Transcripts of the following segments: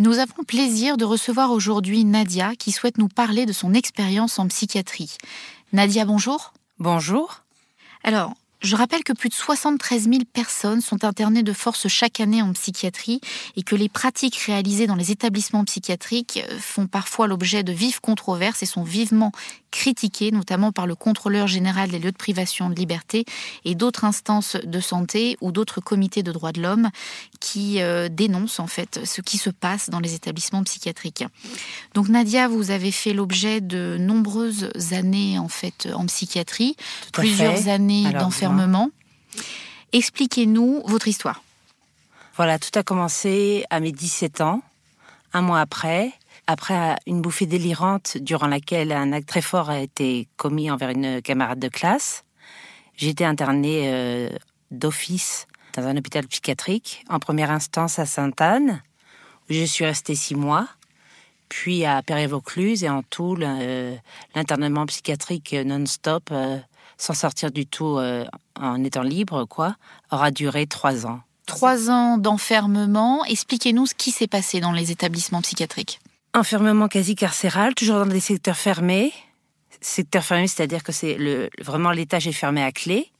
Nous avons le plaisir de recevoir aujourd'hui Nadia qui souhaite nous parler de son expérience en psychiatrie. Nadia, bonjour. Bonjour. Alors, je rappelle que plus de 73 000 personnes sont internées de force chaque année en psychiatrie et que les pratiques réalisées dans les établissements psychiatriques font parfois l'objet de vives controverses et sont vivement critiquées, notamment par le contrôleur général des lieux de privation de liberté et d'autres instances de santé ou d'autres comités de droits de l'homme qui euh, dénoncent en fait ce qui se passe dans les établissements psychiatriques. Donc Nadia, vous avez fait l'objet de nombreuses années en fait en psychiatrie, plusieurs années d'enfermement. Expliquez-nous votre histoire. Voilà, tout a commencé à mes 17 ans, un mois après, après une bouffée délirante durant laquelle un acte très fort a été commis envers une camarade de classe. J'ai été internée euh, d'office dans un hôpital psychiatrique, en première instance à Sainte-Anne, où je suis restée six mois, puis à Péré-Vaucluse et en tout, euh, l'internement psychiatrique non-stop, euh, sans sortir du tout en étant libre, quoi, aura duré trois ans. Trois ans d'enfermement. Expliquez-nous ce qui s'est passé dans les établissements psychiatriques. Enfermement quasi carcéral, toujours dans des secteurs fermés. Secteur fermé, c'est-à-dire que c'est vraiment l'étage est fermé à clé.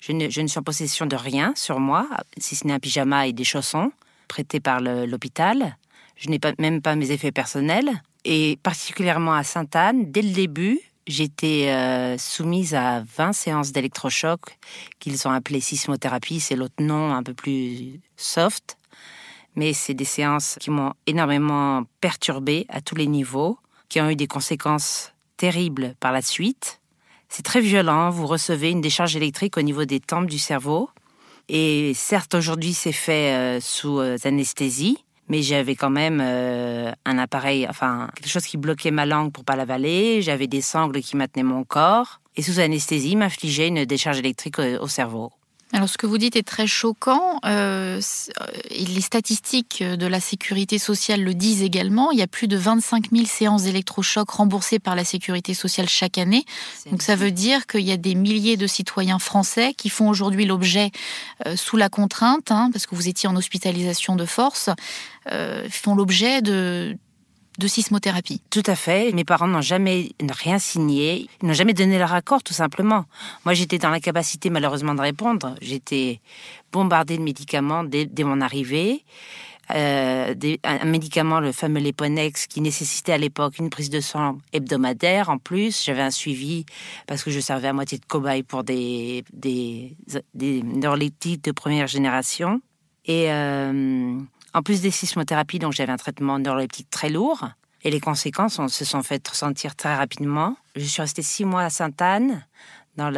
Je ne, suis en possession de rien sur moi, si ce n'est un pyjama et des chaussons prêtés par l'hôpital. Je n'ai même pas mes effets personnels. Et particulièrement à Sainte-Anne, dès le début, j'étais euh, soumise à 20 séances d'électrochoc qu'ils ont appelées sismothérapie. C'est l'autre nom un peu plus soft mais c'est des séances qui m'ont énormément perturbée à tous les niveaux, qui ont eu des conséquences terribles par la suite. C'est très violent, vous recevez une décharge électrique au niveau des tempes du cerveau. Et certes, aujourd'hui, c'est fait euh, sous euh, anesthésie, mais j'avais quand même euh, un appareil, enfin, quelque chose qui bloquait ma langue pour pas l'avaler, j'avais des sangles qui maintenaient mon corps, et sous anesthésie, m'infligeait une décharge électrique au cerveau. Alors ce que vous dites est très choquant. Euh, euh, les statistiques de la sécurité sociale le disent également. Il y a plus de 25 000 séances d'électrochocs remboursées par la sécurité sociale chaque année. Donc ça veut dire qu'il y a des milliers de citoyens français qui font aujourd'hui l'objet, euh, sous la contrainte, hein, parce que vous étiez en hospitalisation de force, euh, font l'objet de de sismothérapie. Tout à fait. Mes parents n'ont jamais rien signé. Ils n'ont jamais donné leur accord, tout simplement. Moi, j'étais dans l'incapacité, malheureusement, de répondre. J'étais bombardée de médicaments dès, mon arrivée. Euh, un médicament, le fameux Leponex, qui nécessitait à l'époque une prise de sang hebdomadaire. En plus, j'avais un suivi parce que je servais à moitié de cobaye pour des, des, de première génération. Et euh, en plus des sismothérapies, donc j'avais un traitement neuroleptique très lourd. Et les conséquences on, se sont faites ressentir très rapidement. Je suis restée six mois à Sainte-Anne, dans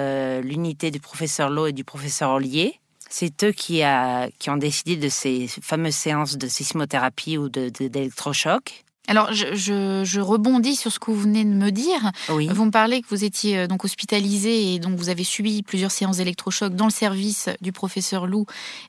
l'unité du professeur Lowe et du professeur Ollier. C'est eux qui, a, qui ont décidé de ces fameuses séances de sismothérapie ou d'électrochoc. Alors, je, rebondis sur ce que vous venez de me dire. Vous me parlez que vous étiez euh, donc hospitalisé et donc vous avez subi plusieurs séances d'électrochoc dans le service du professeur Lou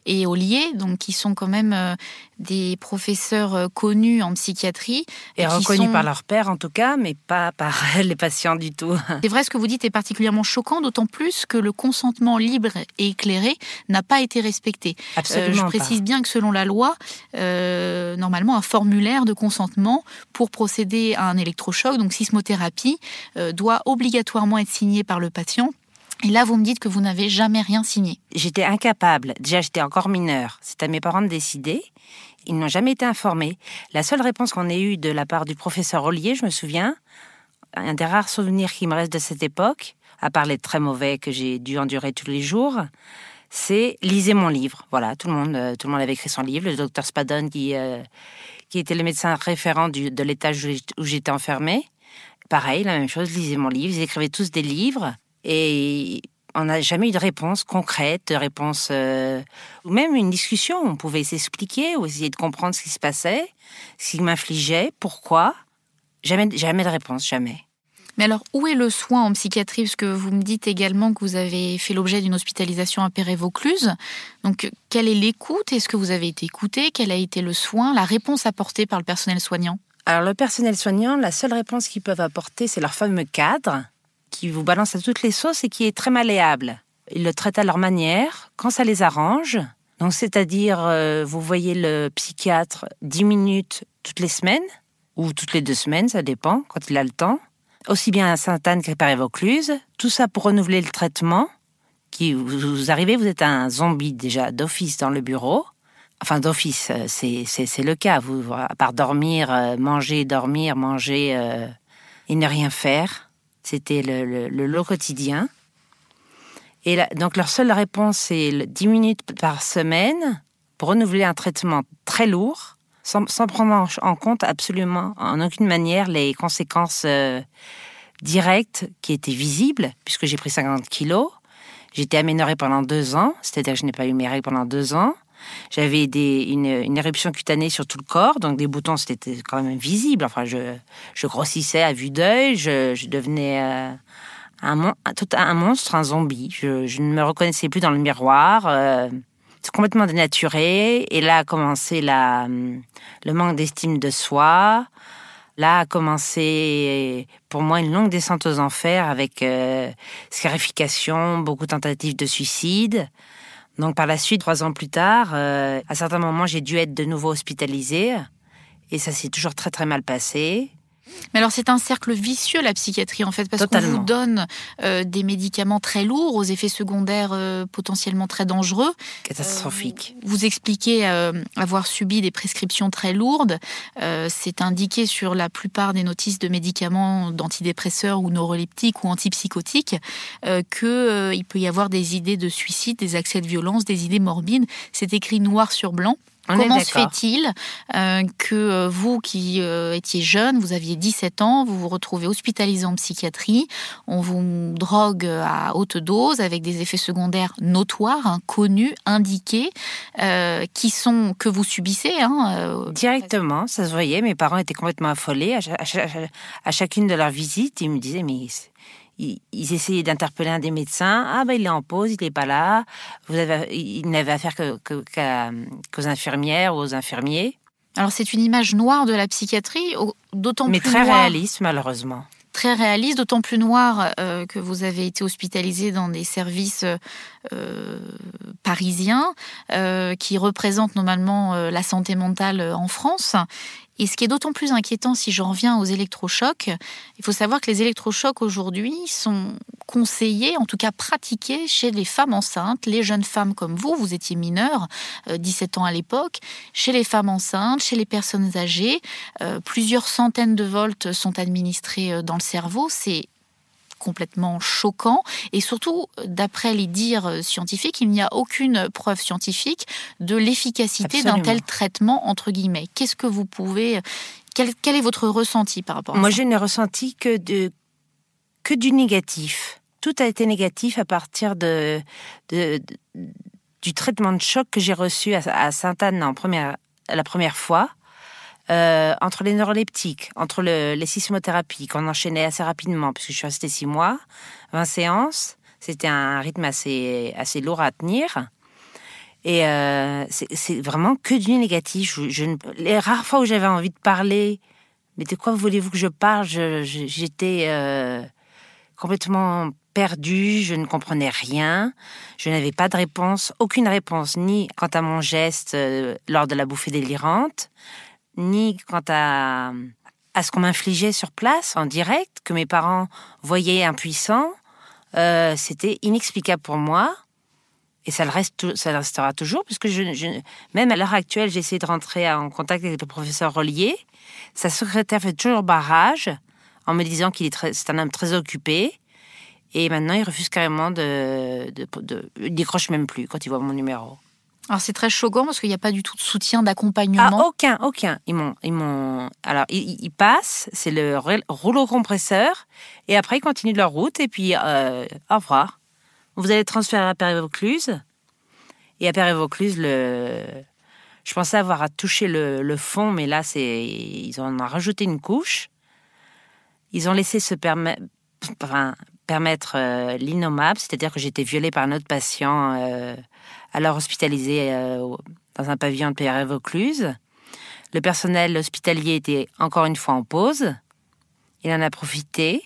et Ollier, donc qui sont quand même euh, des professeurs euh, connus en psychiatrie. Et, reconnus par leur père en tout cas, mais pas par les patients du tout. C'est vrai, ce que vous dites est particulièrement choquant, d'autant plus que le consentement libre et éclairé n'a pas été respecté. Absolument. je précise bien que selon la loi, euh, normalement, un formulaire de consentement pour procéder à un électrochoc, donc sismothérapie, euh, doit obligatoirement être signé par le patient et là, vous me dites que vous n'avez jamais rien signé. J'étais incapable. Déjà, j'étais encore mineure. C'est à mes parents de décider. Ils n'ont jamais été informés. La seule réponse qu'on ait eue de la part du professeur Ollier, je me souviens, un des rares souvenirs qui me reste de cette époque, à part les très mauvais que j'ai dû endurer tous les jours, c'est lisez mon livre. Voilà, tout le monde, euh, tout le monde avait écrit son livre. Le docteur Spadon, qui, euh, qui était le médecin référent de l'étage où j'étais enfermée, pareil, la même chose, lisez mon livre. Ils écrivaient tous des livres. Et on n'a jamais eu de réponse concrète, de réponse, euh, ou même une discussion. On pouvait s'expliquer ou essayer de comprendre ce qui se passait, ce qui m'infligeait, pourquoi. Jamais, jamais de réponse, jamais. Mais alors, où est le soin en psychiatrie? Parce que vous me dites également que vous avez fait l'objet d'une hospitalisation à Péré-Vaucluse. Donc, quelle est l'écoute? Est-ce que vous avez été écouté? Quel a été le soin? La réponse apportée par le personnel soignant? Alors, le personnel soignant, la seule réponse qu'ils peuvent apporter, c'est leur fameux cadre qui vous balance à toutes les sauces et qui est très malléable. Ils le traitent à leur manière, quand ça les arrange, Donc, c'est-à-dire, euh, vous voyez le psychiatre 10 minutes toutes les semaines, ou toutes les deux semaines, ça dépend, quand il a le temps. Aussi bien à Sainte-Anne qu'à Paris-Vaucluse. Tout ça pour renouveler le traitement. Qui, vous arrivez, vous êtes un zombie déjà d'office dans le bureau. Enfin, d'office, euh, c'est le cas. Vous, à part dormir, euh, manger, dormir, manger et ne rien faire, c'était le, le, lot quotidien. Et donc, leur seule réponse, c'est 10 minutes par semaine pour renouveler un traitement très lourd, sans, sans prendre en compte absolument, en aucune manière, les conséquences directes qui étaient visibles, puisque j'ai pris 50 kilos. J'étais aménorée pendant deux ans, c'est-à-dire que je n'ai pas eu mes règles pendant deux ans. J'avais une, éruption cutanée sur tout le corps, donc des boutons, c'était quand même visible. Enfin, je, grossissais à vue d'œil, je, devenais euh, un, un, monstre, un zombie. Je, ne me reconnaissais plus dans le miroir. Euh, c'est complètement dénaturé. Et là a commencé la, le manque d'estime de soi. Là a commencé pour moi une longue descente aux enfers avec euh, scarification, beaucoup de tentatives de suicide. Donc par la suite, trois ans plus tard, euh, à certains moments, j'ai dû être de nouveau hospitalisée. Et ça s'est toujours très très mal passé. Mais alors c'est un cercle vicieux la psychiatrie en fait parce qu'on vous donne euh, des médicaments très lourds aux effets secondaires euh, potentiellement très dangereux. Catastrophique. Euh, vous, expliquez avoir subi des prescriptions très lourdes. c'est indiqué sur la plupart des notices de médicaments d'antidépresseurs ou neuroleptiques ou antipsychotiques qu'il peut y avoir des idées de suicide, des accès de violence, des idées morbides. C'est écrit noir sur blanc. Comment se fait-il euh, que euh, vous qui euh, étiez jeune, vous aviez 17 ans, vous vous retrouvez hospitalisé en psychiatrie, on vous drogue à haute dose avec des effets secondaires notoires, hein, connus, indiqués, qui sont que vous subissez hein, Directement, ça se voyait. Mes parents étaient complètement affolés. À, à chacune de leurs visites, ils me disaient mais ils, essayaient d'interpeller un des médecins. Ah ben il est en pause, il n'est pas là. Vous avez, il n'avait affaire qu'aux que, infirmières ou aux infirmiers. Alors c'est une image noire de la psychiatrie, d'autant plus Mais très réaliste malheureusement. Très réaliste, d'autant plus noir euh, que vous avez été hospitalisé dans des services euh, parisiens euh, qui représentent normalement la santé mentale en France et ce qui est d'autant plus inquiétant si j'en reviens aux électrochocs, il faut savoir que les électrochocs aujourd'hui sont conseillés, en tout cas pratiqués chez les femmes enceintes, les jeunes femmes comme vous, vous étiez mineure, 17 euh, ans à l'époque, chez les femmes enceintes, chez les personnes âgées. Euh, plusieurs centaines de volts sont administrés euh, dans le cerveau. C'est complètement choquant. Et surtout, d'après les dires scientifiques, il n'y a aucune preuve scientifique de l'efficacité d'un tel traitement, entre guillemets. Qu'est-ce que vous pouvez... Quel, est votre ressenti par rapport à Moi, ça je n'ai ressenti que, de, que du négatif. Tout a été négatif à partir de, de, du traitement de choc que j'ai reçu à, Sainte-Anne en première, la première fois. Euh, entre les neuroleptiques, entre le, les sismothérapies qu'on enchaînait assez rapidement, puisque je suis restée six mois, 20 séances, c'était un rythme assez, lourd à tenir. Et euh, c'est vraiment que du négatif. Les rares fois où j'avais envie de parler, mais de quoi voulez-vous que je parle? J'étais euh, complètement perdue, je ne comprenais rien, je n'avais pas de réponse, aucune réponse, ni quant à mon geste lors de la bouffée délirante, ni quant à, à ce qu'on m'infligeait sur place, en direct, que mes parents voyaient impuissants. Euh, c'était inexplicable pour moi. Et ça le, reste, ça restera toujours, puisque je, même à l'heure actuelle, j'ai essayé de rentrer en contact avec le professeur Rollier. Sa secrétaire fait toujours barrage en me disant qu'il est, un homme très occupé. Et maintenant, il refuse carrément de, de, décroche même plus quand il voit mon numéro. Alors c'est très choquant parce qu'il n'y a pas du tout de soutien, d'accompagnement. Ah, aucun, aucun. Ils m'ont, ils m'ont. Alors ils, passent, c'est le rouleau compresseur, et après ils continuent leur route et puis euh, au revoir. Vous allez transférer à Paris-Vaucluse, et à Paris-Vaucluse le. Je pensais avoir touché le, le fond, mais là c'est, ils en ont rajouté une couche. Ils ont laissé se permettre, enfin, permettre euh, l'innommable, c'est-à-dire que j'étais violée par un autre patient. Euh, alors hospitalisé euh, dans un pavillon de PR Vaucluse. Le personnel hospitalier était encore une fois en pause. Il en a profité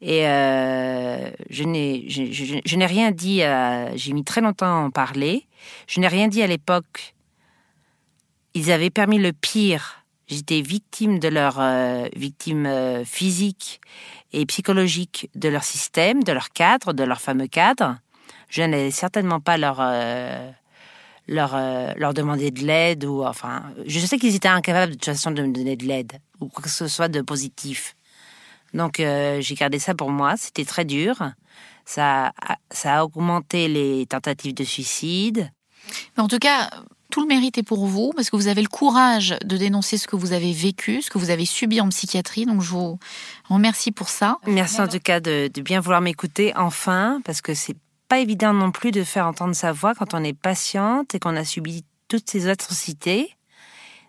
Et euh, je n'ai rien dit, j'ai mis très longtemps à en parler. Je n'ai rien dit à l'époque. Ils avaient permis le pire. J'étais victime de leur euh, victime physique et psychologique de leur système, de leur cadre, de leur fameux cadre. Je n'allais certainement pas leur euh, leur euh, leur demander de l'aide ou enfin, je sais qu'ils étaient incapables de toute façon de me donner de l'aide ou quoi que ce soit de positif. Donc euh, j'ai gardé ça pour moi. C'était très dur. Ça a, ça a augmenté les tentatives de suicide. Mais en tout cas, tout le mérite est pour vous, parce que vous avez le courage de dénoncer ce que vous avez vécu, ce que vous avez subi en psychiatrie. Donc je vous remercie pour ça. Merci en tout cas de, de bien vouloir m'écouter enfin, parce que c'est pas évident non plus de faire entendre sa voix quand on est patiente et qu'on a subi toutes ces atrocités.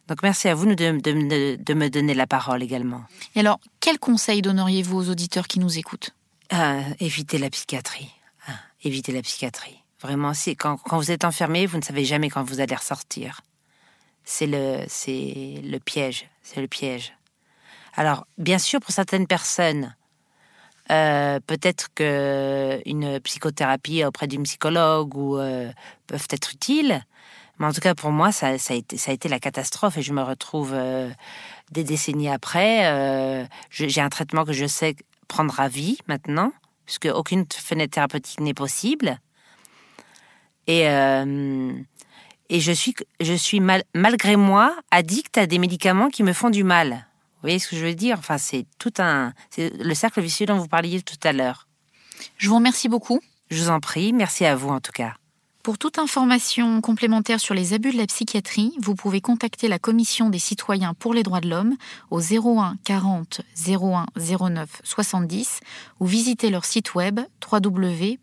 Donc merci à vous de, de- de- me donner la parole également. Et alors, quel conseil donneriez-vous aux auditeurs qui nous écoutent? Ah, évitez la psychiatrie. Ah, évitez la psychiatrie. Vraiment, c'est quand, quand vous êtes enfermé, vous ne savez jamais quand vous allez ressortir. C'est le, c'est le piège. C'est le piège. Alors, bien sûr, pour certaines personnes, euh, peut-être que une psychothérapie auprès d'une psychologue ou euh, peuvent être utiles. Mais en tout cas, pour moi, ça, a, été, ça a été la catastrophe et je me retrouve euh, des décennies après. J'ai un traitement que je sais prendre à vie maintenant, puisque aucune fenêtre thérapeutique n'est possible. Et, et je suis, je suis mal- malgré moi addict à des médicaments qui me font du mal. Vous voyez ce que je veux dire? Enfin, c'est tout un, c'est le cercle vicieux dont vous parliez tout à l'heure. Je vous remercie beaucoup. Je vous en prie, merci à vous en tout cas. Pour toute information complémentaire sur les abus de la psychiatrie, vous pouvez contacter la Commission des citoyens pour les droits de l'homme au 01 40 01 09 70 ou visiter leur site web www.ccdh.fr.